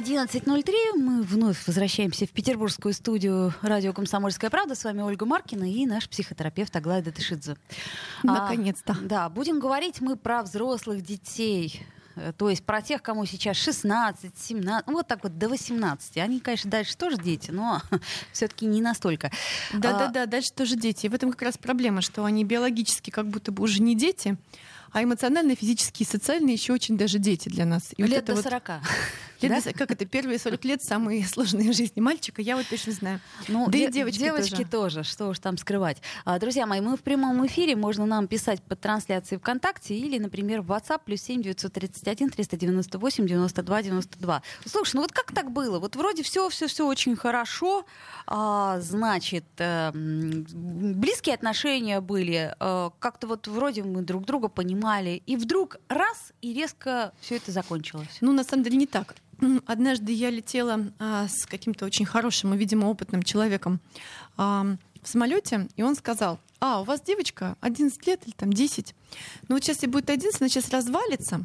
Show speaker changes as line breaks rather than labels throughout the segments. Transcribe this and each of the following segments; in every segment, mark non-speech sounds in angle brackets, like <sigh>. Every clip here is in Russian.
11.03. Мы вновь возвращаемся в петербургскую студию радио «Комсомольская правда». С вами Ольга Маркина и наш психотерапевт Аглая Датышидзе.
Наконец-то.
А, да, будем говорить мы про взрослых детей. Э, То есть про тех, кому сейчас 16, 17, ну, вот так вот до 18. Они, конечно, дальше тоже дети, но <laughs> все-таки не настолько.
Да-да-да, дальше тоже дети. И в этом как раз проблема, что они биологически как будто бы уже не дети, а эмоционально, физически и социально еще очень даже дети для нас. И вот
Лет
это
до
вот
40.
Лет
Да?
Как это? Первые 40 лет самые <laughs> сложные в жизни мальчика, я вот точно знаю.
Ну,
да
де-
и девочки,
девочки
тоже.
тоже. что уж там скрывать. А, друзья мои, мы в прямом эфире, можно нам писать под трансляцией ВКонтакте или, например, в WhatsApp плюс 7 931 398 92 92. Слушай, ну вот как так было? Вот вроде все, все, все очень хорошо, а, значит, э, близкие отношения были, э, как-то вот вроде мы друг друга понимали, и вдруг раз и резко все это закончилось.
Ну, на самом деле, не так. Однажды я летела а, с каким-то очень хорошим и, видимо, опытным человеком а, в самолете, и он сказал: А, у вас девочка 11 лет или там 10. Ну, вот сейчас ей будет 11, она сейчас развалится.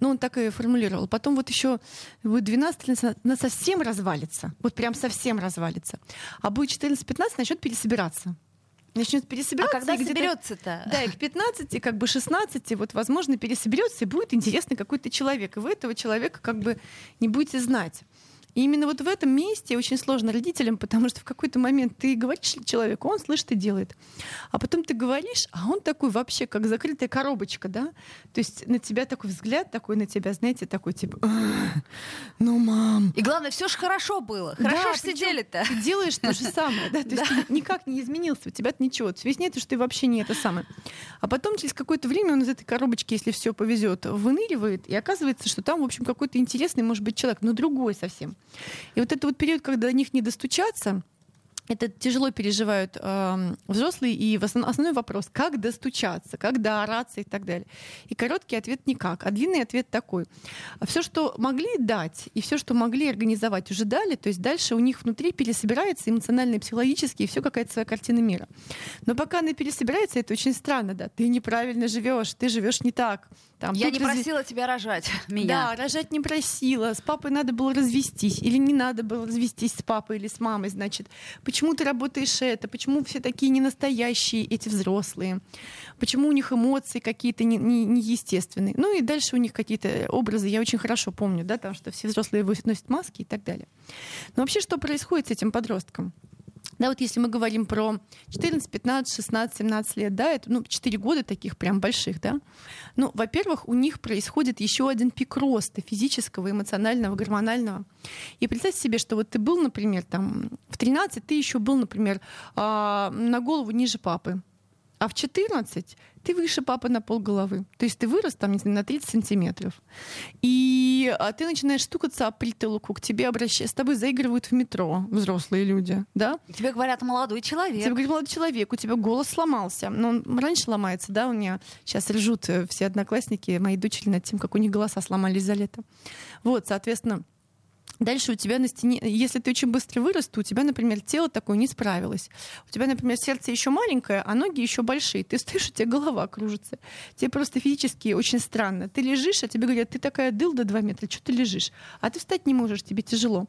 Ну, он так и формулировал. Потом вот еще будет 12 лет, она- она совсем развалится. Вот прям совсем развалится. А будет 14-15, начнет пересобираться. Начнет
А
пересобираться.
когда
и где-то-
соберется-то?
да, и к 15, как бы 16, вот, возможно, пересоберется, и будет интересный какой-то человек. И вы этого человека как бы не будете знать. И именно вот в этом месте очень сложно родителям, потому что в какой-то момент ты говоришь человеку, он слышит и делает. А потом ты говоришь, а он такой вообще как закрытая коробочка, да? То есть на тебя такой взгляд, такой на тебя, знаете, такой типа, «Ах, ну, мам,
И главное, все же хорошо было. Хорошо
да,
же сидели-то.
Ты делаешь то же самое, да, то есть <laughs> ты никак не изменился, у тебя-то ничего. Нет, что ты вообще не это самое. А потом через какое-то время он из этой коробочки, если все повезет, выныривает, и оказывается, что там, в общем, какой-то интересный, может быть, человек, но другой совсем. И вот этот вот период, когда до них не достучаться, это тяжело переживают эм, взрослые, и основ- основной вопрос, как достучаться, как доораться и так далее. И короткий ответ никак, а длинный ответ такой. Все, что могли дать, и все, что могли организовать, уже дали, то есть дальше у них внутри пересобирается эмоционально и психологически, и все какая-то своя картина мира. Но пока она пересобирается, это очень странно, да, ты неправильно живешь, ты живешь не так. Там,
Я не
разви-
просила тебя рожать <laughs> меня.
да, рожать не просила, с папой надо было развестись, или не надо было развестись с папой или с мамой, значит. Почему ты работаешь это? Почему все такие ненастоящие эти взрослые? Почему у них эмоции какие-то не- не- неестественные? Ну и дальше у них какие-то образы, я очень хорошо помню, да, там, что все взрослые носят маски и так далее. Но вообще что происходит с этим подростком? Да, вот если мы говорим про 14, 15, 16, 17 лет, да, это ну, 4 года таких прям больших, да. Ну, во-первых, у них происходит еще один пик роста физического, эмоционального, гормонального. И представьте себе, что вот ты был, например, там в 13 ты еще был, например, а, на голову ниже папы. А в 14 ты выше папы на пол головы. То есть ты вырос там, не знаю, на 30 сантиметров. И а, ты начинаешь стукаться об притылку, к тебе обращаются, с тобой заигрывают в метро взрослые люди, да?
Тебе говорят, молодой человек.
Тебе говорит, молодой человек, у тебя голос сломался. Но он раньше ломается, да, у меня сейчас ржут э, все одноклассники, мои дочери над тем, как у них голоса сломались за лето. Вот, соответственно, Дальше у тебя на стене, если ты очень быстро вырос, то у тебя, например, тело такое не справилось. У тебя, например, сердце еще маленькое, а ноги еще большие. Ты стоишь, у тебя голова кружится. Тебе просто физически очень странно. Ты лежишь, а тебе говорят, ты такая дылда 2 метра, что ты лежишь? А ты встать не можешь, тебе тяжело.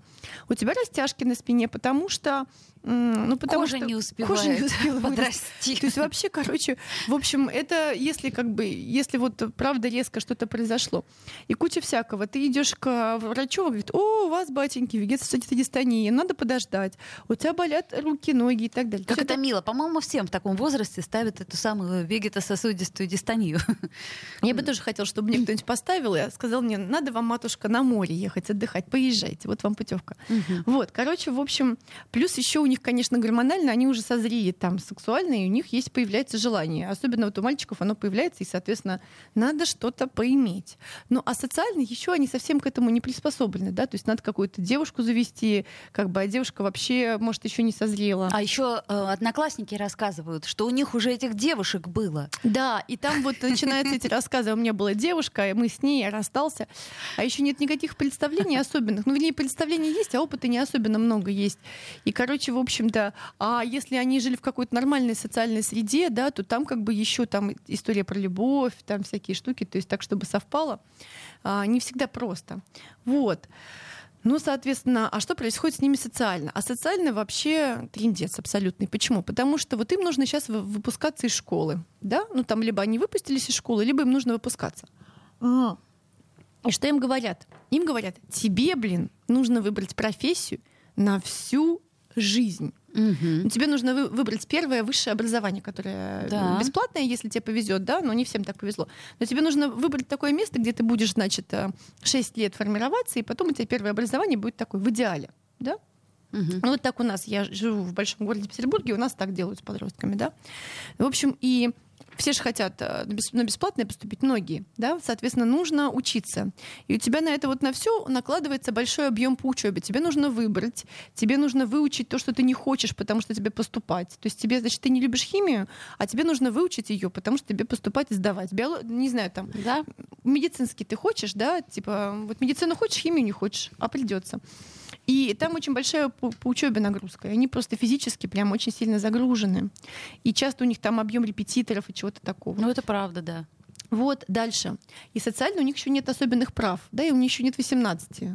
У тебя растяжки на спине, потому что... Ну, потому
Кожа
что
не успевает
кожа не успела <laughs>
подрасти.
То есть вообще, короче, в общем, это если как бы, если вот правда резко что-то произошло, и куча всякого, ты идешь к врачу, он говорит, о, у вас, батеньки, вегетосатитодистония, надо подождать, у тебя болят руки, ноги и так далее.
Как
Всё
это мило. По-моему, всем в таком возрасте ставят эту самую вегетососудистую дистонию. <laughs>
Я бы тоже хотела, чтобы мне кто-нибудь поставил и сказал мне, надо вам, матушка, на море ехать, отдыхать, поезжайте, вот вам путевка. Вот, короче, в общем, плюс еще у них, конечно, гормонально, они уже созрели там сексуально, и у них есть, появляется желание. Особенно вот у мальчиков оно появляется, и, соответственно, надо что-то поиметь. Ну, а социально еще они совсем к этому не приспособлены, да, то есть надо какую-то девушку завести, как бы, а девушка вообще, может, еще не созрела.
А еще э, одноклассники рассказывают, что у них уже этих девушек было.
Да, и там вот начинаются эти рассказы. У меня была девушка, и мы с ней, я расстался. А еще нет никаких представлений особенных. Ну, вернее, представлений есть, а опыта не особенно много есть. И, короче, в общем-то, а если они жили в какой-то нормальной социальной среде, да, то там как бы еще там история про любовь, там всякие штуки, то есть так, чтобы совпало, а, не всегда просто. Вот. Ну, соответственно, а что происходит с ними социально? А социально вообще трендец абсолютный. Почему? Потому что вот им нужно сейчас выпускаться из школы. Да? Ну, там либо они выпустились из школы, либо им нужно выпускаться. И что им говорят? Им говорят, тебе, блин, нужно выбрать профессию на всю жизнь. Угу. Тебе нужно вы, выбрать первое высшее образование, которое да. бесплатное, если тебе повезет, да, но не всем так повезло. Но тебе нужно выбрать такое место, где ты будешь, значит, 6 э, лет формироваться, и потом у тебя первое образование будет такое в идеале, да? Угу. Ну вот так у нас, я живу в большом городе Петербурге, у нас так делают с подростками, да. В общем, и все же хотят э, на бесплатное поступить, многие, да, соответственно, нужно учиться. И у тебя на это вот на все накладывается большой объем по учебе. Тебе нужно выбрать, тебе нужно выучить то, что ты не хочешь, потому что тебе поступать. То есть тебе, значит, ты не любишь химию, а тебе нужно выучить ее, потому что тебе поступать и сдавать. Биолог... Не знаю, там, да? медицинский ты хочешь, да, типа, вот медицину хочешь, химию не хочешь, а придется. И там очень большая по, по учебе нагрузка. И они просто физически прям очень сильно загружены. И часто у них там объем репетиторов и чего-то такого.
Ну, это правда, да.
Вот, дальше. И социально у них еще нет особенных прав, да, и у них еще нет 18.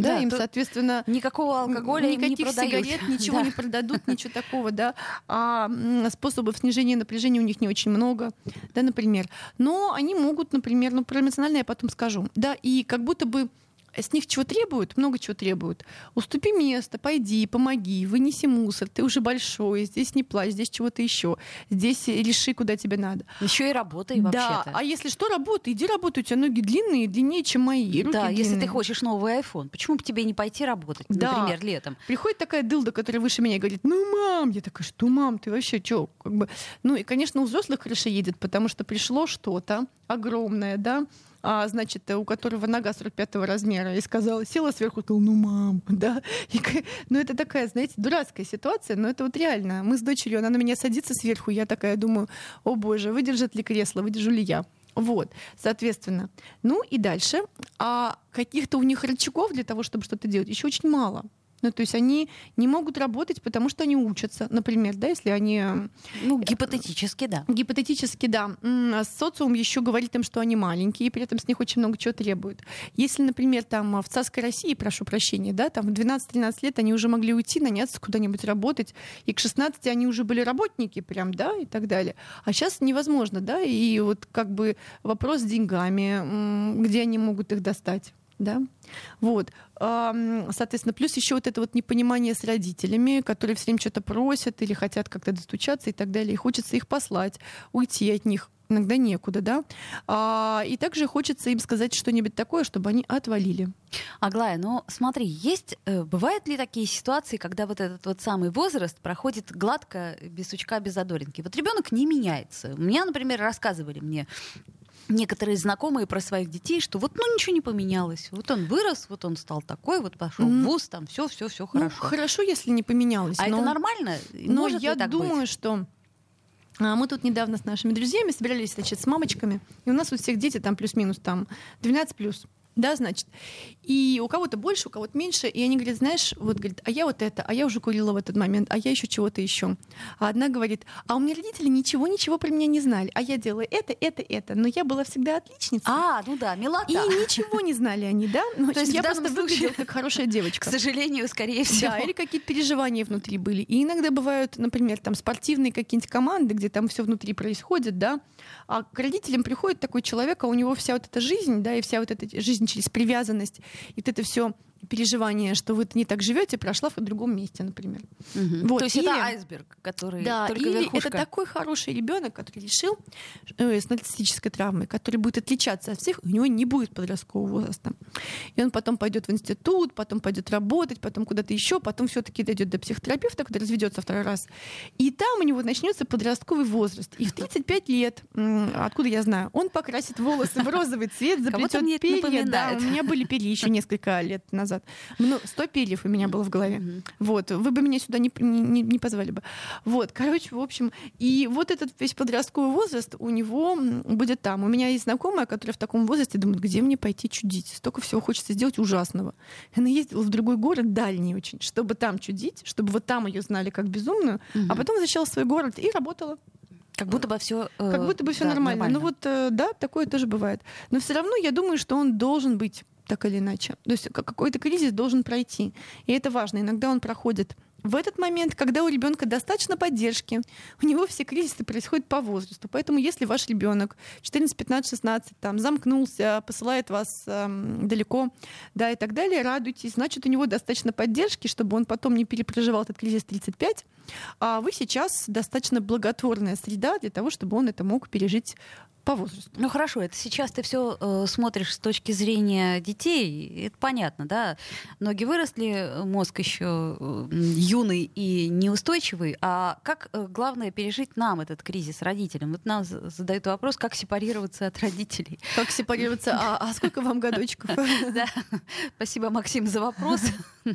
Да, да им, соответственно...
Никакого алкоголя
никаких
не продают.
сигарет, <laughs> ничего да. не продадут, ничего такого, да. А способов снижения напряжения у них не очень много, да, например. Но они могут, например, ну, про эмоциональное я потом скажу, да, и как будто бы с них чего требуют? Много чего требуют. Уступи место, пойди, помоги, вынеси мусор, ты уже большой, здесь не плачь, здесь чего-то еще, здесь реши, куда тебе надо.
Еще и работай вообще-то.
Да, а если что, работай, иди работай, у тебя ноги длинные, длиннее, чем мои, руки
Да,
длинные.
если ты хочешь новый iPhone, почему бы тебе не пойти работать, да. например, летом?
Приходит такая дылда, которая выше меня и говорит, ну, мам, я такая, что, мам, ты вообще что? Как бы... Ну, и, конечно, у взрослых крыша едет, потому что пришло что-то огромное, да, а, значит, у которого нога 45 размера, и сказала, села сверху, сказала, ну, мам, <laughs> да. И, ну, это такая, знаете, дурацкая ситуация, но это вот реально. Мы с дочерью, она на меня садится сверху, я такая думаю, о боже, выдержит ли кресло, выдержу ли я. Вот, соответственно. Ну и дальше. А каких-то у них рычагов для того, чтобы что-то делать, еще очень мало. Ну, то есть они не могут работать, потому что они учатся, например, да, если они...
Ну, гипотетически, да.
Гипотетически, да. А социум еще говорит им, что они маленькие, и при этом с них очень много чего требует. Если, например, там в царской России, прошу прощения, да, там в 12-13 лет они уже могли уйти, наняться куда-нибудь работать, и к 16 они уже были работники прям, да, и так далее. А сейчас невозможно, да, и вот как бы вопрос с деньгами, где они могут их достать да, вот, соответственно, плюс еще вот это вот непонимание с родителями, которые все время что-то просят или хотят как-то достучаться и так далее, и хочется их послать, уйти от них, иногда некуда, да, а, и также хочется им сказать что-нибудь такое, чтобы они отвалили.
Аглая, ну смотри, есть, э, бывают ли такие ситуации, когда вот этот вот самый возраст проходит гладко, без сучка, без задоринки? Вот ребенок не меняется. У меня, например, рассказывали мне некоторые знакомые про своих детей, что вот ну ничего не поменялось. Вот он вырос, вот он стал такой, вот пошел mm. в ВУЗ, там все, все, все хорошо.
Ну, хорошо, если не поменялось.
А но... это нормально?
Но Может я думаю, быть? что а, мы тут недавно с нашими друзьями собирались, значит, с мамочками, и у нас у всех дети там плюс-минус там 12 плюс да, значит. И у кого-то больше, у кого-то меньше, и они говорят, знаешь, вот, говорит, а я вот это, а я уже курила в этот момент, а я еще чего-то еще. А одна говорит, а у меня родители ничего-ничего про меня не знали, а я делаю это, это, это, но я была всегда отличницей.
А, ну да, милота.
И ничего не знали они, да?
Ну, То есть
я
просто
случае, выглядела как хорошая девочка. <laughs>
К сожалению, скорее всего.
Да, или какие-то переживания внутри были. И иногда бывают, например, там спортивные какие-нибудь команды, где там все внутри происходит, да, а к родителям приходит такой человек, а у него вся вот эта жизнь, да, и вся вот эта жизнь через привязанность, и вот это все переживание, что вы не так живете, прошла в другом месте, например.
Угу. Вот. То есть или, это айсберг, который
да,
только
или
верхушка.
это такой хороший ребенок, который решил э, с нарциссической травмой, который будет отличаться от всех, у него не будет подросткового возраста. И он потом пойдет в институт, потом пойдет работать, потом куда-то еще, потом все-таки дойдет до психотерапевта, когда разведется второй раз. И там у него начнется подростковый возраст. И в 35 лет, откуда я знаю, он покрасит волосы в розовый цвет, <laughs> заплетет перья. Да, у меня были перья еще несколько лет назад назад. Ну, 100 перьев у меня было в голове. Вот, вы бы меня сюда не, не, не позвали бы. Вот, короче, в общем, и вот этот весь подростковый возраст у него будет там. У меня есть знакомая, которая в таком возрасте думает, где мне пойти чудить? Столько всего хочется сделать ужасного. Она ездила в другой город, дальний очень, чтобы там чудить, чтобы вот там ее знали как безумную, а
Мгм.
потом возвращалась в свой город и работала.
Как будто бы все...
Как будто бы все нормально. Ну вот, э, да, такое тоже бывает. Но все равно я думаю, что он должен быть так или иначе. То есть ка- какой-то кризис должен пройти. И это важно. Иногда он проходит в этот момент, когда у ребенка достаточно поддержки, у него все кризисы происходят по возрасту. Поэтому если ваш ребенок 14, 15, 16 там, замкнулся, посылает вас эм, далеко, да, и так далее, радуйтесь, значит, у него достаточно поддержки, чтобы он потом не перепроживал этот кризис 35, а вы сейчас достаточно благотворная среда для того, чтобы он это мог пережить по возрасту.
Ну хорошо, это сейчас ты все смотришь с точки зрения детей, это понятно, да? Ноги выросли, мозг еще э, юный и неустойчивый. А как э, главное пережить нам этот кризис родителям? Вот нам задают вопрос, как сепарироваться от родителей.
Как сепарироваться? А, а сколько вам годочков? <laughs>
Да. Спасибо, Максим, за вопрос.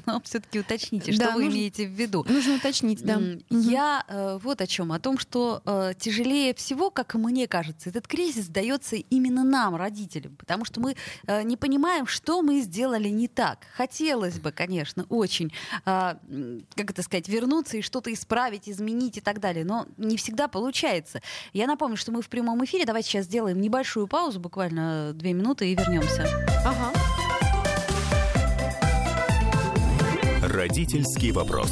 Но все-таки уточните, что вы имеете в виду.
Нужно уточнить, да.
Я э, вот о чем, о том, что э, тяжелее всего, как мне кажется, этот кризис дается именно нам, родителям, потому что мы э, не понимаем, что мы сделали не так. Хотелось бы, конечно, очень, м, как это сказать, вернуться и что-то исправить, изменить и так далее, но не всегда получается. Я напомню, что мы в прямом эфире. Давайте сейчас сделаем небольшую паузу, буквально две минуты, и вернемся.
Ага.
Родительский вопрос.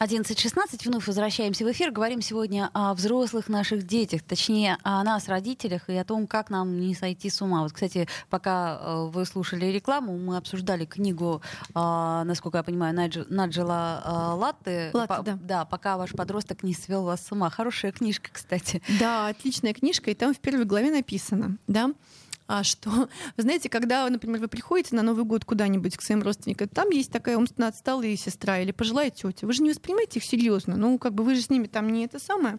11.16, вновь возвращаемся в эфир. Говорим сегодня о взрослых наших детях, точнее, о нас, родителях, и о том, как нам не сойти с ума. Вот, кстати, пока э, вы слушали рекламу, мы обсуждали книгу, э, насколько я понимаю, Надж- Наджела э, Латте.
Латте, да.
пока ваш подросток не свел вас с ума. Хорошая книжка, кстати.
Да, отличная книжка, и там в первой главе написано, да, а что, <laughs> вы знаете, когда, например, вы приходите на Новый год куда-нибудь к своим родственникам, там есть такая умственно отсталая сестра или пожилая тетя, вы же не воспринимаете их серьезно, ну, как бы вы же с ними там не это самое,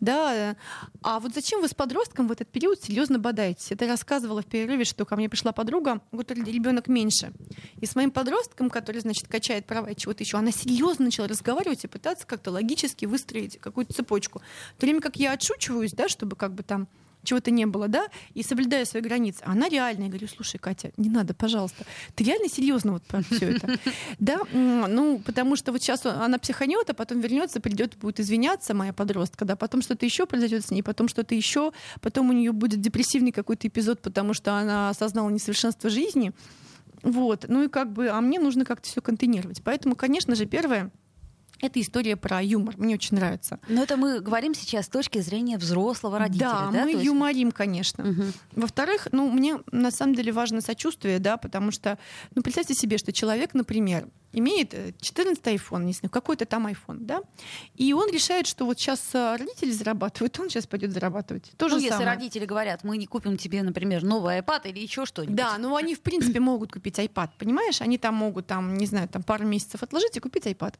да, а вот зачем вы с подростком в этот период серьезно бодаетесь? Это рассказывала в перерыве, что ко мне пришла подруга, которой ребенок меньше, и с моим подростком, который, значит, качает права и чего-то еще, она серьезно начала разговаривать и пытаться как-то логически выстроить какую-то цепочку. В то время как я отшучиваюсь, да, чтобы как бы там чего-то не было, да, и соблюдая свои границы. А Она реально, я говорю, слушай, Катя, не надо, пожалуйста. Ты реально серьезно вот про все это? <laughs> Да, ну, потому что вот сейчас она психанет, а потом вернется, придет, будет извиняться, моя подростка, да, потом что-то еще произойдет с ней, потом что-то еще, потом у нее будет депрессивный какой-то эпизод, потому что она осознала несовершенство жизни. Вот, ну и как бы, а мне нужно как-то все контейнировать. Поэтому, конечно же, первое, это история про юмор. Мне очень нравится.
Но это мы говорим сейчас с точки зрения взрослого родителя.
Да,
Да,
мы
есть-
юморим, конечно.
Мгм.
Во-вторых, ну, мне на самом деле важно сочувствие, да, потому что, ну, представьте себе, что человек, например, имеет э, 14 iPhone, не знаю, какой-то там iPhone, да, и он решает, что вот сейчас э, родители зарабатывают, он сейчас пойдет зарабатывать. То
Ну,
же
если
самое.
родители говорят, мы не купим тебе, например, новый iPad или еще что-нибудь.
Да, ну они в принципе могут купить iPad, понимаешь? Они там могут, там, не знаю, там пару месяцев отложить и купить iPad.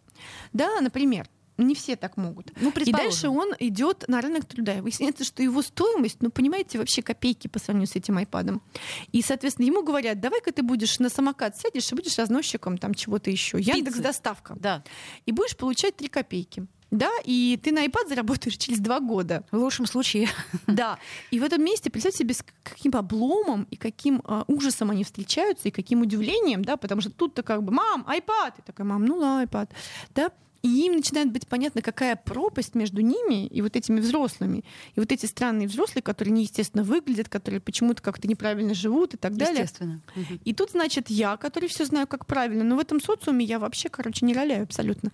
Да, например. Не все так могут.
Ну,
И дальше он идет на рынок труда. Выясняется, что его стоимость, ну, понимаете, вообще копейки по сравнению с этим айпадом. И, соответственно, ему говорят, давай-ка ты будешь на самокат сядешь и будешь разносчиком там чего-то еще. Яндекс доставка.
Да.
И будешь получать 3 копейки. Да, и ты на iPad заработаешь через два года.
В лучшем случае.
Да. И в этом месте, представьте себе, с каким обломом и каким а, ужасом они встречаются, и каким удивлением, да, потому что тут-то как бы, мам, iPad! И такая, мам, ну ла, iPad. Да? И им начинает быть понятно, какая пропасть между ними и вот этими взрослыми. И вот эти странные взрослые, которые неестественно выглядят, которые почему-то как-то неправильно живут и так далее.
Естественно.
И тут, значит, я, который все знаю, как правильно, но в этом социуме я вообще, короче, не роляю абсолютно.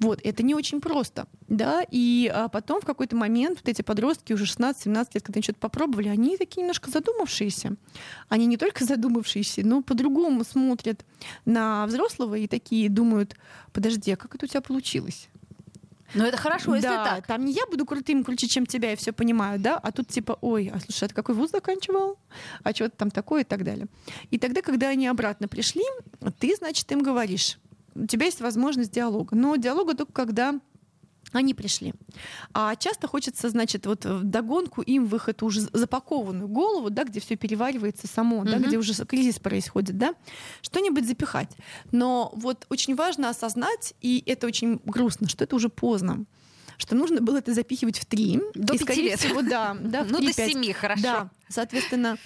Вот, это не очень просто, да, и а, потом в какой-то момент вот эти подростки уже 16-17 лет, когда они что-то попробовали, они такие немножко задумавшиеся. Они не только задумавшиеся, но по-другому смотрят на взрослого и такие думают, подожди, а как это у тебя получилось?
Ну это хорошо, если
да,
так.
там не я буду крутым круче, чем тебя, и все понимаю, да, а тут типа, ой, а слушай, а ты какой вуз заканчивал? А что-то там такое и так далее. И тогда, когда они обратно пришли, ты, значит, им говоришь, у тебя есть возможность диалога. Но диалога только когда они пришли. А часто хочется, значит, вот в догонку им в их эту уже запакованную голову, да, где все переваривается само, да,
Мгм.
где уже кризис происходит, да, что-нибудь запихать. Но вот очень важно осознать, и это очень грустно, что это уже поздно что нужно было это запихивать в три.
До
И,
пяти лет.
всего, да, да,
Ну, до
3-5.
семи, хорошо.
Да, соответственно,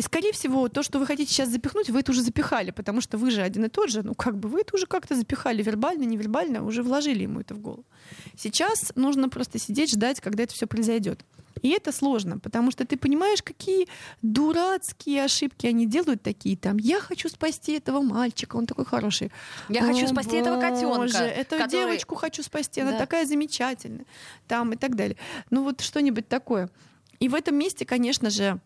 и скорее всего, то, что вы хотите сейчас запихнуть, вы это уже запихали, потому что вы же один и тот же, ну как бы вы это уже как-то запихали вербально, невербально, уже вложили ему это в голову. Сейчас нужно просто сидеть, ждать, когда это все произойдет. И это сложно, потому что ты понимаешь, какие дурацкие ошибки они делают такие там. Я хочу спасти этого мальчика, он такой хороший.
Я хочу
О,
спасти этого котенка.
боже, Эту
который-
девочку хочу спасти, она
Да.
такая замечательная. Там и так далее. Ну вот что-нибудь такое. И в этом месте, конечно же,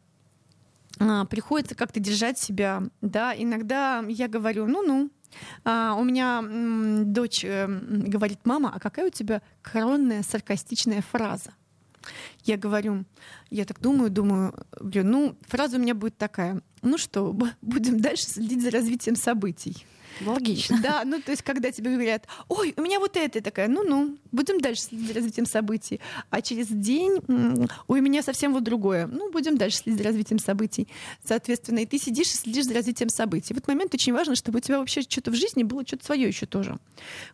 приходится как-то держать себя. Да, иногда я говорю, ну-ну. А, у меня дочь э, говорит, мама, а какая у тебя коронная саркастичная фраза? Я говорю, я так думаю, думаю, говорю, ну, фраза у меня будет такая, ну что, будем дальше следить за развитием событий.
Логично.
Да, ну то есть, когда тебе говорят, ой, у меня вот это, такая, ну-ну, будем дальше следить за развитием событий. А через день, ой, у меня совсем вот другое. Ну, будем дальше следить за развитием событий. Соответственно, и ты сидишь и следишь за развитием событий. В этот момент очень важно, чтобы у тебя вообще что-то в жизни было что-то свое еще тоже.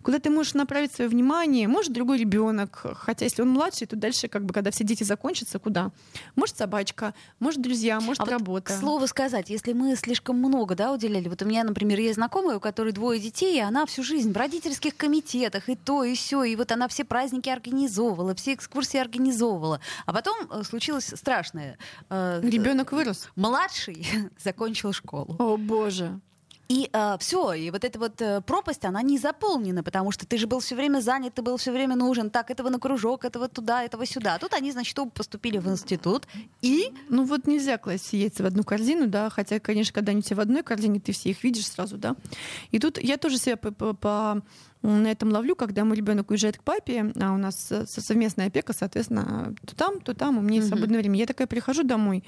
Куда ты можешь направить свое внимание, может, другой ребенок, хотя если он младший, то дальше, как бы, когда все дети закончатся, куда? Может, собачка, может, друзья, может,
А вот,
работа.
К слову сказать, если мы слишком много да, уделяли, вот у меня, например, есть знакомая, у которой двое детей, и она всю жизнь в родительских комитетах, и то, и все, и вот она все праздники организовывала, все экскурсии организовывала. А потом э, случилось страшное. Э,
Ребенок вырос.
Младший <laughs> закончил школу.
О, боже.
И все, и вот эта вот э, пропасть, она не заполнена, потому что ты же был все время занят, ты был все время нужен, так, этого на кружок, этого туда, этого сюда. А тут они, значит, оба поступили в институт, и
Ну вот нельзя класть яйца в одну корзину, да, хотя, конечно, когда они тебя в одной корзине, ты все их видишь сразу, да. И тут я тоже себя по, по- по- на этом ловлю, когда мой ребенок уезжает к папе, а у нас э, со- совместная опека, соответственно, то там, то там, у меня есть
Мгм.
свободное время. Я такая прихожу домой,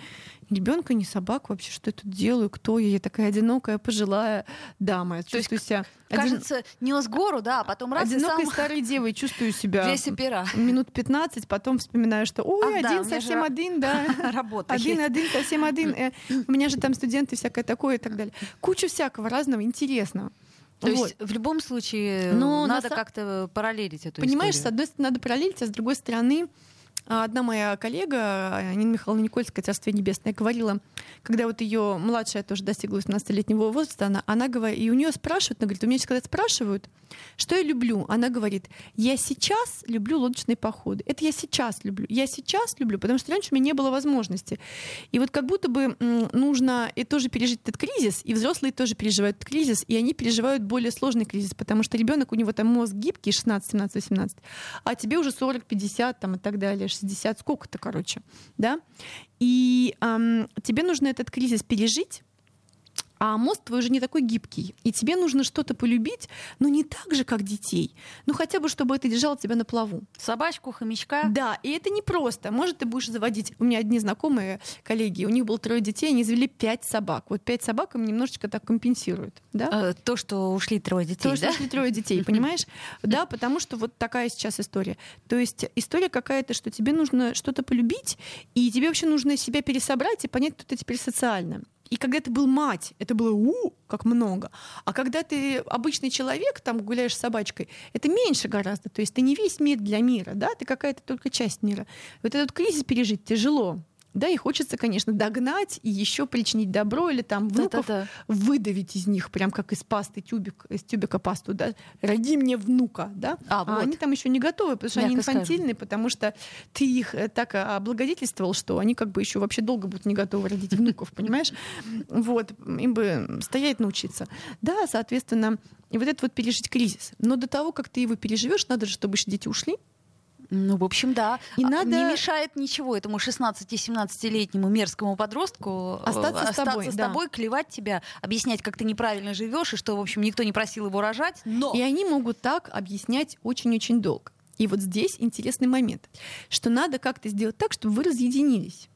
ребенка не собака вообще, что я тут делаю, кто я, я такая одинокая, пожилая дама, я
То есть,
чувствую себя один-
кажется, нес гору, да, а потом раз
одинокой
сам
старой девой, чувствую себя <laughs>
весь опера.
минут 15, потом вспоминаю, что ой,
да,
один
же
совсем
ра-
один, да. <laughs>
Работа.
Один, один, совсем один. Э, У меня же там студенты всякое такое и так <laughs> далее. Куча всякого разного интересного.
То
Вот.
есть в любом случае
Но на
надо
са-
как-то параллелить эту
Понимаешь, с
историю.
одной стороны, надо параллелить, а с другой стороны, одна моя коллега, Нина Михайловна Никольская, Царство Небесное, говорила, когда вот ее младшая тоже достигла 18-летнего возраста, она, она говорит, и у нее спрашивают, она говорит, у меня сейчас когда спрашивают, что я люблю, она говорит, я сейчас люблю лодочные походы. Это я сейчас люблю. Я сейчас люблю, потому что раньше у меня не было возможности. И вот как будто бы нужно и тоже пережить этот кризис, и взрослые тоже переживают этот кризис, и они переживают более сложный кризис, потому что ребенок, у него там мозг гибкий, 16, 17, 18, а тебе уже 40, 50 там, и так далее, 60, сколько-то, короче, да? И ам, тебе нужно этот кризис пережить, а мозг твой уже не такой гибкий. И тебе нужно что-то полюбить, но не так же, как детей. Ну, хотя бы, чтобы это держало тебя на плаву.
Собачку, хомячка.
Да, и это непросто. Может, ты будешь заводить... У меня одни знакомые коллеги, у них было трое детей, они завели пять собак. Вот пять собак им немножечко так компенсируют. Да?
Э, То, что ушли трое детей,
То, что
да?
если трое детей, <laughs> понимаешь? Да, потому что вот такая сейчас история. То есть история какая-то, что тебе нужно что-то полюбить, и тебе вообще нужно себя пересобрать и понять, кто ты теперь социально. И когда ты был мать, это было у, как много. А когда ты обычный человек, там гуляешь с собачкой, это меньше гораздо. То есть ты не весь мир для мира, да, ты какая-то только часть мира. Вот этот кризис пережить тяжело. Да, и хочется, конечно, догнать и еще причинить добро или там внуков
Да-да-да.
выдавить из них, прям как из пасты тюбик, из тюбика пасту, да, роди мне внука, да.
А, вот.
они там еще не готовы, потому что они
Мягко скажем.
инфантильные, потому что ты их э, так облагодетельствовал, что они как бы еще вообще долго будут не готовы родить внуков, <laughs> понимаешь? Вот, им бы стоять научиться. Да, соответственно, и вот это вот пережить кризис. Но до того, как ты его переживешь, надо же, чтобы еще дети ушли.
Ну, в общем, да.
И
А
надо-
Не мешает ничего этому 16-17-летнему мерзкому подростку э,
Остаться с тобой,
с
да.
тобой, клевать тебя, объяснять, как ты неправильно живешь, и что, в общем, никто не просил его рожать. Но
И они могут так объяснять очень-очень долго. И вот здесь интересный момент, что надо как-то сделать так, чтобы вы разъединились.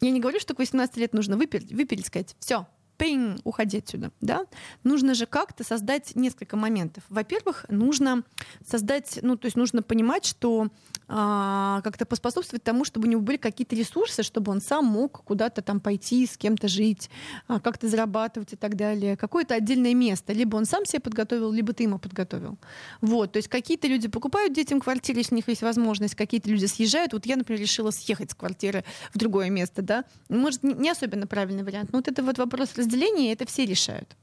Я не говорю, что к 18 лет нужно выпилить, выпилить сказать, все, пинг, уходи отсюда, да? Нужно же как-то создать несколько моментов. Во-первых, нужно создать, ну, то есть нужно понимать, что а, как-то поспособствовать тому, чтобы у него были какие-то ресурсы, чтобы он сам мог куда-то там пойти, с кем-то жить, а, как-то зарабатывать и так далее. Какое-то отдельное место. Либо он сам себе подготовил, либо ты ему подготовил. Вот, то есть какие-то люди покупают детям квартиры, если у них есть возможность, какие-то люди съезжают. Вот я, например, решила съехать с квартиры в другое место, да. Может, не особенно правильный вариант, но вот это вот вопрос разделения, это все решают.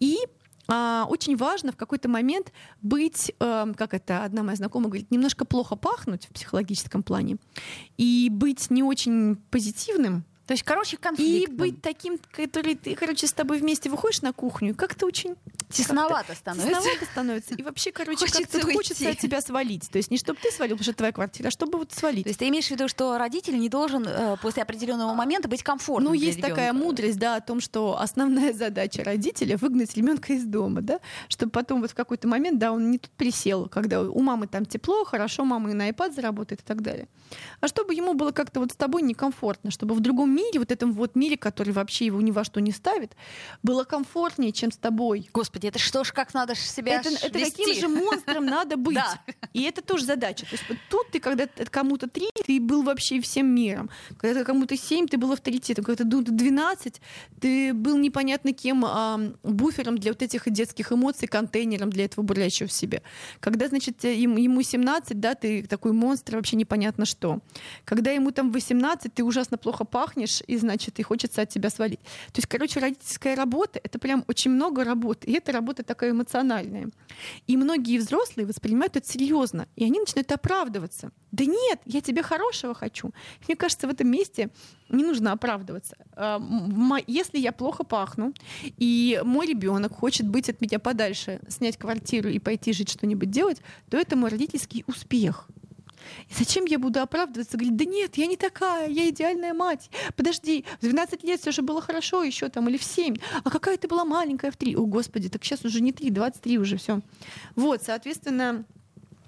И а, очень важно в какой-то момент быть, э, как это одна моя знакомая говорит, немножко плохо пахнуть в психологическом плане и быть не очень позитивным,
то есть, короче, конфликт.
И быть таким, который ты, короче, с тобой вместе выходишь на кухню, как-то очень
тесновато становится.
Тесновато становится. И вообще, короче, хочется, как хочется от тебя свалить. То есть не чтобы ты свалил, потому что это твоя квартира, а чтобы вот свалить.
То есть ты имеешь в виду, что родитель не должен э, после определенного момента быть комфортным.
Ну, есть
ребенка.
такая мудрость, да, о том, что основная задача родителя выгнать ребенка из дома, да, чтобы потом вот в какой-то момент, да, он не тут присел, когда у мамы там тепло, хорошо, мама и на iPad заработает и так далее. А чтобы ему было как-то вот с тобой некомфортно, чтобы в другом мире, вот этом вот мире, который вообще его ни во что не ставит, было комфортнее, чем с тобой.
Господи, это что ж, как надо себя
Это, это каким же монстром <laughs> надо быть. Да. И это тоже задача. То есть вот тут ты, когда кому-то три, ты был вообще всем миром. Когда кому-то семь, ты был авторитетом. Когда ты 12, ты был непонятно кем, а, буфером для вот этих детских эмоций, контейнером для этого бурлящего в себе. Когда, значит, ему 17, да, ты такой монстр, вообще непонятно что. Когда ему там 18, ты ужасно плохо пахнешь, и, значит, и хочется от тебя свалить. То есть, короче, родительская работа — это прям очень много работы. И эта работа такая эмоциональная. И многие взрослые воспринимают это серьезно. И они начинают оправдываться. Да нет, я тебе хорошего хочу. Мне кажется, в этом месте не нужно оправдываться. А, если я плохо пахну, и мой ребенок хочет быть от меня подальше, снять квартиру и пойти жить что-нибудь делать, то это мой родительский успех. И зачем я буду оправдываться? Говорит, да нет, я не такая, я идеальная мать. Подожди, в 12 лет все же было хорошо еще там, или в 7. А какая ты была маленькая в 3? О, Господи, так сейчас уже не 3, 23 уже все. Вот, соответственно,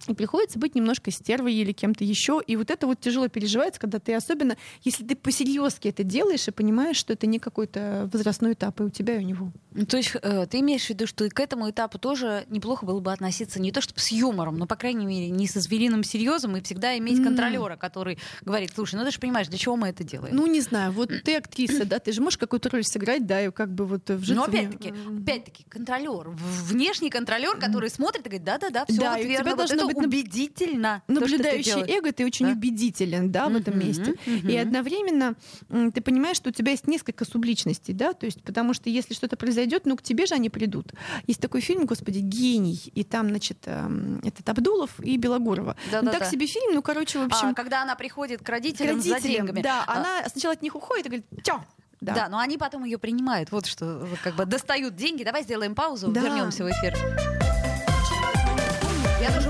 и приходится быть немножко стервой или кем-то еще. И вот это вот тяжело переживается, когда ты особенно, если ты по-серьезки это делаешь и понимаешь, что это не какой-то возрастной этап и у тебя, и у него.
Ну, то есть э, ты имеешь в виду, что и к этому этапу тоже неплохо было бы относиться не то чтобы с юмором, но, по крайней мере, не со звериным серьезом, и всегда иметь контролера, который говорит, слушай, ну ты же понимаешь, для чего мы это делаем?
Ну, не знаю, вот ты актриса, да, ты же можешь какую-то роль сыграть, да, и как бы вот вжиться
Но опять-таки, опять-таки, контролер, внешний контролер, который смотрит и говорит, да-да-да, все да, вот верно, вот это быть убедительно.
Наблюдающий то, эго, ты очень да? убедителен, да, в этом месте. И одновременно ты понимаешь, что у тебя есть несколько субличностей, да, то есть потому что если что-то произойдет, ну к тебе же они придут. Есть такой фильм, господи, гений, и там, значит, эм, этот Абдулов и Белогорова. Да, ну, да, так да. себе фильм, ну короче, в общем. А,
когда она приходит к родителям, к родителям за деньгами.
Да, а... она сначала от них уходит и говорит, чё,
да. да, но они потом ее принимают. Вот что, как бы достают деньги. Давай сделаем паузу, да. вернемся в эфир. Я тоже.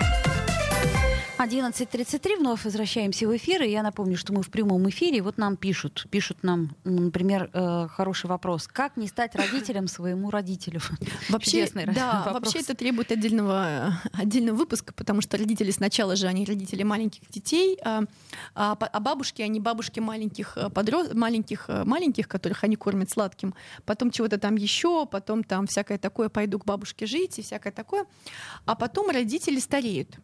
11.33, вновь возвращаемся в эфир, и я напомню, что мы в прямом эфире, вот нам пишут, пишут нам, например, э, хороший вопрос, как не стать родителем своему родителю? <laughs>
Вообще, да, вопрос. вообще это требует отдельного, отдельного выпуска, потому что родители сначала же, они родители маленьких детей, а, а, а бабушки, они бабушки маленьких, э, подрос... маленьких, э, маленьких, которых они кормят сладким, потом чего-то там еще, потом там всякое такое, пойду к бабушке жить и всякое такое, а потом родители стареют.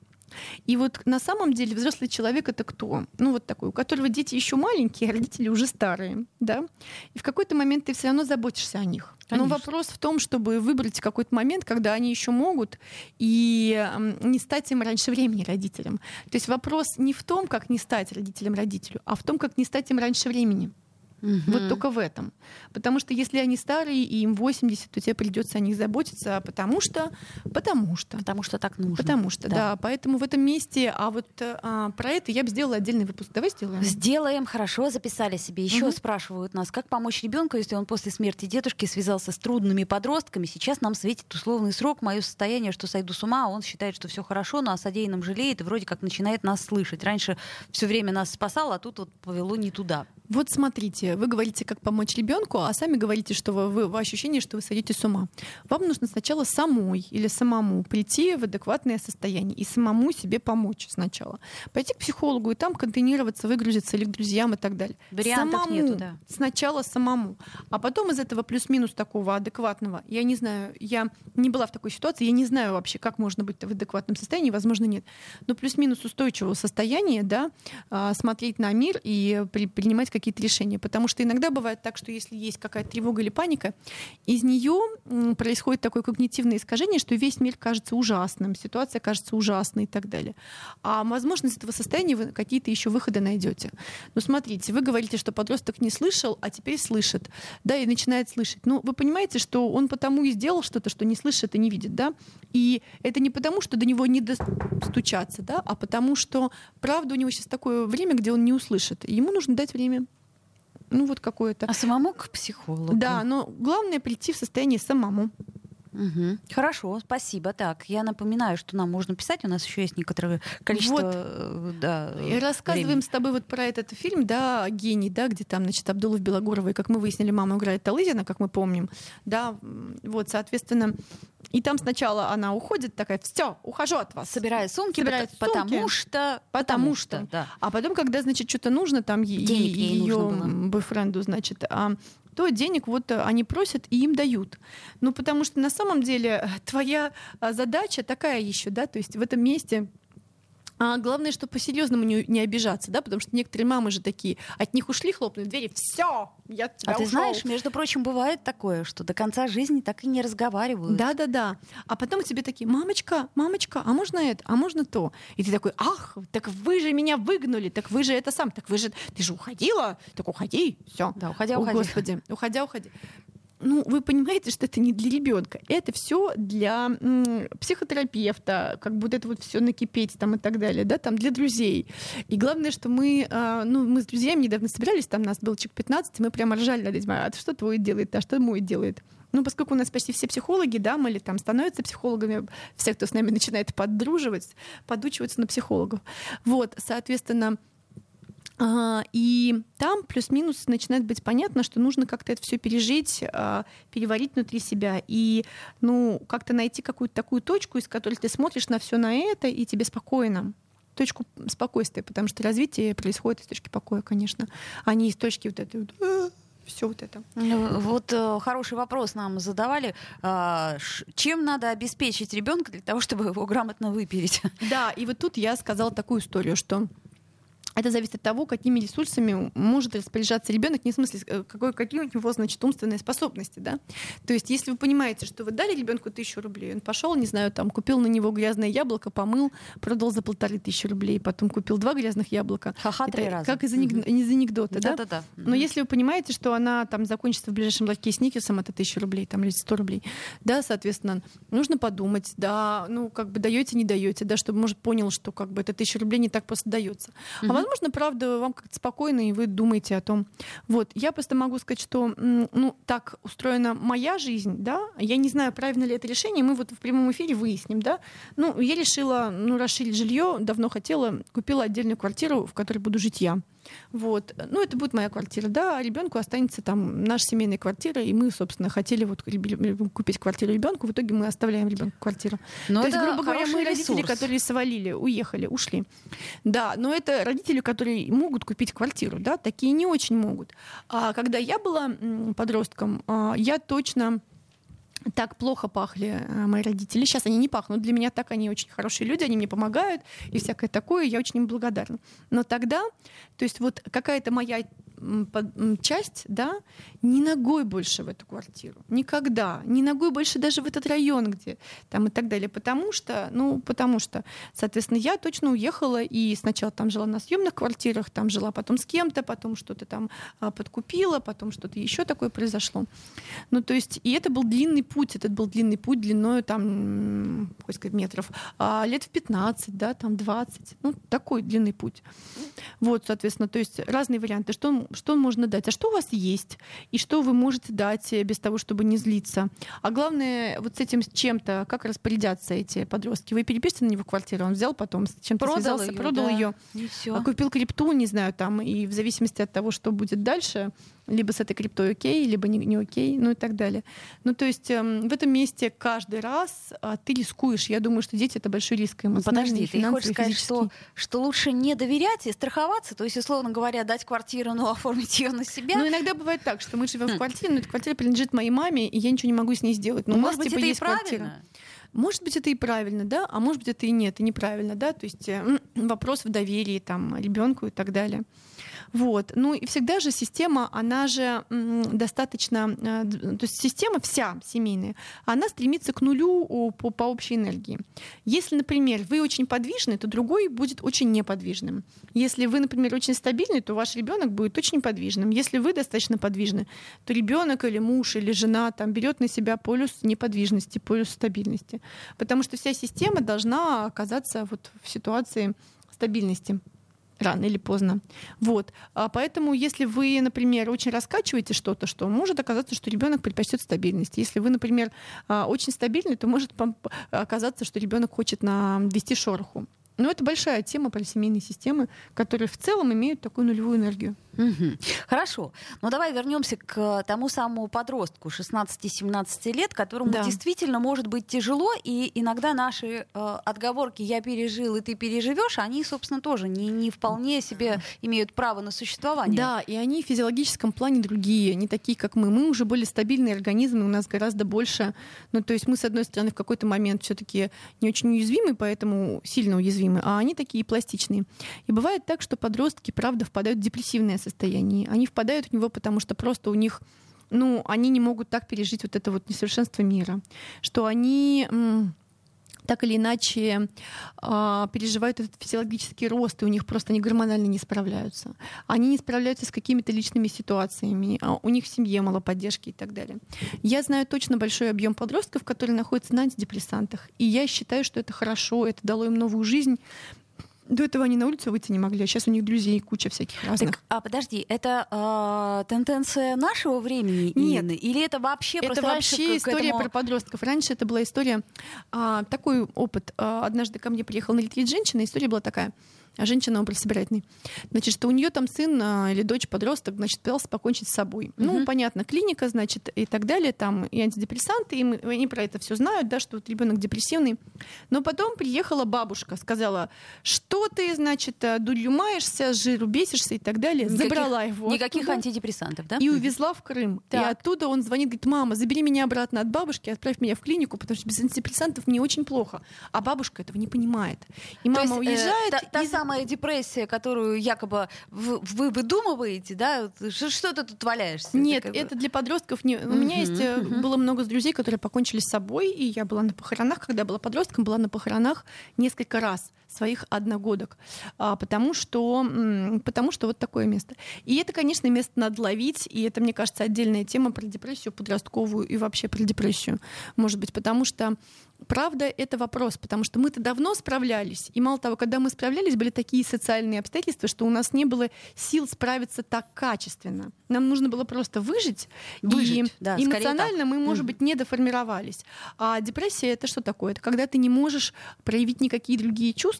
И вот на самом деле взрослый человек это кто? Ну вот такой, у которого дети еще маленькие, а родители уже старые, да? И в какой-то момент ты все равно заботишься о них. Конечно. Но вопрос в том, чтобы выбрать какой-то момент, когда они еще могут, и не стать им раньше времени родителем. То есть вопрос не в том, как не стать родителем родителю, а в том, как не стать им раньше времени.
Мгм.
Вот только в этом. Потому что если они старые и им 80, то тебе придется о них заботиться, потому что, потому что.
Потому что так нужно.
Потому что, да. Поэтому в этом месте, а вот а, про это я бы сделала отдельный выпуск. Давай сделаем.
Сделаем, хорошо, записали себе. Еще
Мгм.
спрашивают нас, как помочь ребенку, если он после смерти дедушки связался с трудными подростками. Сейчас нам светит условный срок, мое состояние, что сойду с ума, а он считает, что все хорошо, но о содеянном жалеет и вроде как начинает нас слышать. Раньше все время нас спасал, а тут вот повело не туда.
Вот смотрите, вы говорите, как помочь ребенку, а сами говорите, что вы, вы, вы ощущение, что вы сойдете с ума. Вам нужно сначала самой или самому прийти в адекватное состояние и самому себе помочь сначала. Пойти к психологу и там контейнироваться, выгрузиться или к друзьям и так далее.
Вариантов
самому,
нету, да.
Сначала самому. А потом из этого плюс-минус такого адекватного. Я не знаю, я не была в такой ситуации, я не знаю вообще, как можно быть в адекватном состоянии, возможно, нет. Но плюс-минус устойчивого состояния, да, а, смотреть на мир и при- принимать какие-то решения. Потому что иногда бывает так, что если есть какая-то тревога или паника, из нее происходит такое когнитивное искажение, что весь мир кажется ужасным, ситуация кажется ужасной и так далее. А возможно, из этого состояния вы какие-то еще выходы найдете. Ну, смотрите, вы говорите, что подросток не слышал, а теперь слышит, да, и начинает слышать. Ну, вы понимаете, что он потому и сделал что-то, что не слышит и не видит, да? И это не потому, что до него не достучаться, да, а потому что, правда, у него сейчас такое время, где он не услышит. Ему нужно дать время. Ну, вот какое-то.
А самому к психологу.
Да, но главное прийти в состояние самому.
Мгм. Хорошо, спасибо. Так, я напоминаю, что нам можно писать. У нас еще есть некоторое количество.
Вот.
э, Да,
И рассказываем
времени.
с тобой вот про этот фильм, да, «Гений», да, где там, значит, Абдулов Белогорова, и, как мы выяснили, мама играет Талызина, как мы помним, да, вот, соответственно, и там сначала она уходит такая, все, ухожу от вас.
Собирает сумки,
Собирает
пот- потому
сумки,
что,
потому что.
да.
А потом, когда, значит, что-то нужно там
Денег ей
ее
нужно было.
бойфренду, значит, а, то денег вот э, они просят и им дают. Ну, потому что на самом деле э, твоя а, задача такая еще, да, то есть в этом месте а главное, что по-серьезному не, не обижаться, да, потому что некоторые мамы же такие, от них ушли, хлопнули двери, все, я от тебя
А ты
ушел».
знаешь, между прочим, бывает такое, что до конца жизни так и не разговаривают.
Да, да, да. А потом тебе такие, мамочка, мамочка, а можно это, а можно то? И ты такой, ах, так вы же меня выгнали, так вы же это сам, так вы же, ты же уходила, так уходи, все.
Да, уходя,
О,
уходи.
Господи, уходя, уходи. Ну, вы понимаете, что это не для ребенка, это все для м, психотерапевта, как будто это вот все накипеть там и так далее, да, там для друзей. И главное, что мы, а, ну, мы с друзьями недавно собирались, там нас было человек 15, и мы прямо ржали над этим, а что твой делает, а что мой делает. Ну, поскольку у нас почти все психологи, да, мы или там становятся психологами, все, кто с нами начинает поддруживать, подучиваться на психологов. Вот, соответственно, а, и там плюс-минус начинает быть понятно, что нужно как-то это все пережить, а, переварить внутри себя и ну, как-то найти какую-то такую точку, из которой ты смотришь на все на это, и тебе спокойно точку спокойствия, потому что развитие происходит из точки покоя, конечно, а не из точки вот этой вот все вот это.
Ну, Вот э, хороший вопрос нам задавали. Ш- чем надо обеспечить ребенка для того, чтобы его грамотно выпилить?
Да, и вот тут я сказала такую историю, что это зависит от того, какими ресурсами может распоряжаться ребенок, не в смысле, э, какой, какие у него, значит, умственные способности, да. То есть, если вы понимаете, что вы дали ребенку тысячу рублей, он пошел, не знаю, там, купил на него грязное яблоко, помыл, продал за полторы тысячи рублей, потом купил два грязных яблока.
Ха-ха,
Это
три раза.
Как из, анек- из анекдота, да?
Да-да-да.
Но если вы понимаете, что она там закончится в ближайшем ларьке сникерсом, это тысяча рублей там, или 100 рублей, да, соответственно, нужно подумать, да, ну, как бы даете, не даете, да, чтобы, может, понял, что как бы эта тысяча рублей не так просто дается. А возможно, правда, вам как-то спокойно, и вы думаете о том. Вот, я просто могу сказать, что, ну, так устроена моя жизнь, да, я не знаю, правильно ли это решение, мы вот в прямом эфире выясним, да. Ну, я решила, ну, расширить жилье, давно хотела, купила отдельную квартиру, в которой буду жить я. Вот. Ну, это будет моя квартира, да, а ребенку останется там наша семейная квартира, и мы, собственно, хотели вот купить квартиру ребенку, в итоге мы оставляем ребенку квартиру.
Но
То есть,
Ну,
грубо говоря, мы
хороший
родители,
ресурс.
которые свалили, уехали, ушли. Да, но это родители, которые могут купить квартиру, да, такие не очень могут. А когда я была подростком, а, я точно так плохо пахли э, мои родители. Сейчас они не пахнут. Для меня так они очень хорошие люди, они мне помогают и всякое такое. Я очень им благодарна. Но тогда, то есть вот какая-то моя часть, да, ни ногой больше в эту квартиру. Никогда. Ни ногой больше даже в этот район, где там и так далее. Потому что, ну, потому что, соответственно, я точно уехала и сначала там жила на съемных квартирах, там жила потом с кем-то, потом что-то там а, подкупила, потом что-то еще такое произошло. Ну, то есть, и это был длинный путь, этот был длинный путь длиною там, сказать, метров, а, лет в 15, да, там 20, ну, такой длинный путь. Вот, соответственно, то есть разные варианты. Что что можно дать, а что у вас есть, и что вы можете дать э, без того, чтобы не злиться. А главное, вот с этим чем-то, как распорядятся эти подростки. Вы перепишите на него квартиру, он взял потом, с чем-то продал связался, ее, продал да. ее, купил крипту, не знаю, там, и в зависимости от того, что будет дальше, либо с этой криптой окей, либо не, не окей, ну и так далее. Ну, то есть эм, в этом месте каждый раз а, ты рискуешь. Я думаю, что дети — это большой риск
ну, Подожди, ты хочешь сказать, что, что лучше не доверять и страховаться? То есть, условно говоря, дать квартиру, но оформить ее на себя?
Ну, иногда бывает так, что мы живем в хм. квартире, но эта квартира принадлежит моей маме, и я ничего не могу с ней сделать. Но ну,
у нас, может быть, типа, это есть и правильно? квартира.
Может быть, это и правильно, да, а может быть, это и нет, и неправильно, да, то есть э, вопрос в доверии там ребенку и так далее. Вот. Ну и всегда же система, она же достаточно, э, то есть система вся семейная, она стремится к нулю по, по общей энергии. Если, например, вы очень подвижны, то другой будет очень неподвижным. Если вы, например, очень стабильны, то ваш ребенок будет очень подвижным. Если вы достаточно подвижны, то ребенок или муж или жена там берет на себя полюс неподвижности, полюс стабильности. Потому что вся система должна оказаться вот в ситуации стабильности рано или поздно. Вот. А поэтому, если вы, например, очень раскачиваете что-то, что может оказаться, что ребенок предпочтет стабильность. Если вы, например, а, очень стабильный, то может оказаться, что ребенок хочет навести шороху. Но это большая тема про семейные системы, которые в целом имеют такую нулевую энергию.
Угу. Хорошо. Ну давай вернемся к тому самому подростку 16-17 лет, которому да. действительно может быть тяжело, и иногда наши э, отговорки «я пережил, и ты переживешь», они, собственно, тоже не, не вполне себе имеют право на существование.
Да, и они в физиологическом плане другие, не такие, как мы. Мы уже более стабильные организмы, у нас гораздо больше. Ну, то есть мы, с одной стороны, в какой-то момент все-таки не очень уязвимы, поэтому сильно уязвимы, а они такие пластичные. И бывает так, что подростки, правда, впадают в депрессивное состояние. Они впадают в него, потому что просто у них ну, они не могут так пережить вот это вот несовершенство мира, что они так или иначе э, переживают этот физиологический рост, и у них просто они гормонально не справляются. Они не справляются с какими-то личными ситуациями, а у них в семье мало поддержки и так далее. Я знаю точно большой объем подростков, которые находятся на антидепрессантах, и я считаю, что это хорошо, это дало им новую жизнь, до этого они на улицу выйти не могли, а сейчас у них друзей куча всяких разных. Так,
а подожди, это э, тенденция нашего времени,
Нет.
Инны? Или это вообще
Это вообще история этому... про подростков. Раньше это была история, э, такой опыт. Э, однажды ко мне приехала на ретрит женщина, история была такая а женщина образ собирательный. Значит, что у нее там сын а, или дочь подросток, значит, пытался покончить с собой. Угу. Ну, понятно, клиника, значит, и так далее, там и антидепрессанты, и мы, они про это все знают, да, что вот ребенок депрессивный. Но потом приехала бабушка, сказала, что ты, значит, э, дурью маешься, жиру бесишься и так далее. Никаких, Забрала его.
Никаких оттуда, антидепрессантов, да?
И увезла в Крым. Так. И оттуда он звонит, говорит, мама, забери меня обратно от бабушки, отправь меня в клинику, потому что без антидепрессантов мне очень плохо. А бабушка этого не понимает. И мама есть, э, уезжает. Э,
та, та самая депрессия, которую якобы вы, вы выдумываете, да? Что ты тут валяешься?
Нет, это, это для подростков. Не... У меня есть uh было много друзей, которые покончили с собой, и я была на похоронах, когда я была подростком, была на похоронах несколько раз своих одногодок, а, потому что, потому что вот такое место. И это, конечно, место надо ловить, и это, мне кажется, отдельная тема про депрессию подростковую и вообще про депрессию, может быть, потому что правда, это вопрос, потому что мы-то давно справлялись. И мало того, когда мы справлялись, были такие социальные обстоятельства, что у нас не было сил справиться так качественно. Нам нужно было просто выжить, выжить и да, эмоционально мы, может быть, не доформировались. А депрессия это что такое? Это когда ты не можешь проявить никакие другие чувства,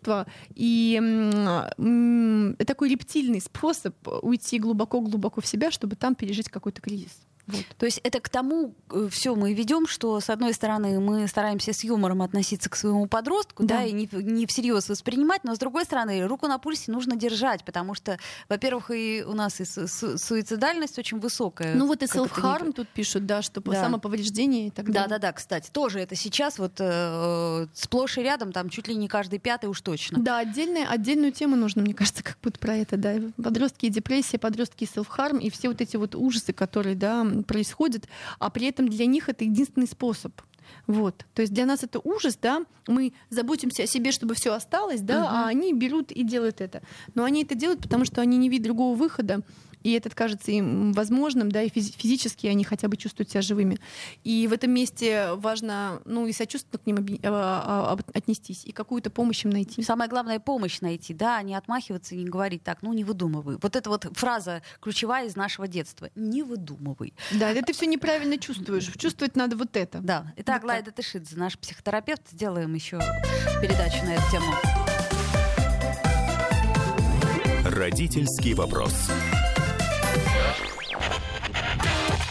и м- такой рептильный способ уйти глубоко-глубоко в себя, чтобы там пережить какой-то кризис. Вот.
То есть это к тому все мы ведем, что с одной стороны мы стараемся с юмором относиться к своему подростку, да,
Да.
и не, не всерьез воспринимать, но с другой стороны руку на пульсе нужно держать, потому что, во-первых, и у нас и су- су- суицидальность очень высокая.
Ну вот и self-harm тут пишут, да, что
Да.
самоповреждение и так
Да,
далее.
да, да, кстати, тоже это сейчас вот э, сплошь и рядом, там чуть ли не каждый пятый уж точно.
Да, отдельная, отдельную тему нужно, мне кажется, как будто про это, да. Подростки и депрессия, подростки и self-harm, и все вот эти вот ужасы, которые, да, происходят, а при этом для них это единственный способ. Вот. То есть для нас это ужас, да, мы заботимся о себе, чтобы все осталось, да,
Мгм.
а они берут и делают это. Но они это делают, потому что они не видят другого выхода, и этот кажется им возможным, да, и физи- физически они хотя бы чувствуют себя живыми. И в этом месте важно, ну, и сочувственно к ним а, а, отнестись, и какую-то помощь им найти.
Самое главное помощь найти, да, а не отмахиваться и не говорить так, ну не выдумывай. Вот эта вот фраза ключевая из нашего детства. Не выдумывай.
Да, это ты все неправильно чувствуешь. Чувствовать надо вот это.
Да. Итак,
Вот.
Лайда Тышидзе, наш психотерапевт, сделаем еще передачу на эту тему.
Родительский вопрос.